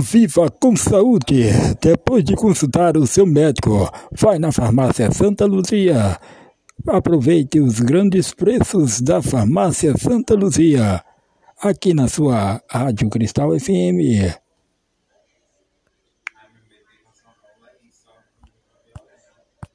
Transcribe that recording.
Viva com saúde! Depois de consultar o seu médico, vai na farmácia Santa Luzia. Aproveite os grandes preços da farmácia Santa Luzia. Aqui na sua Rádio Cristal FM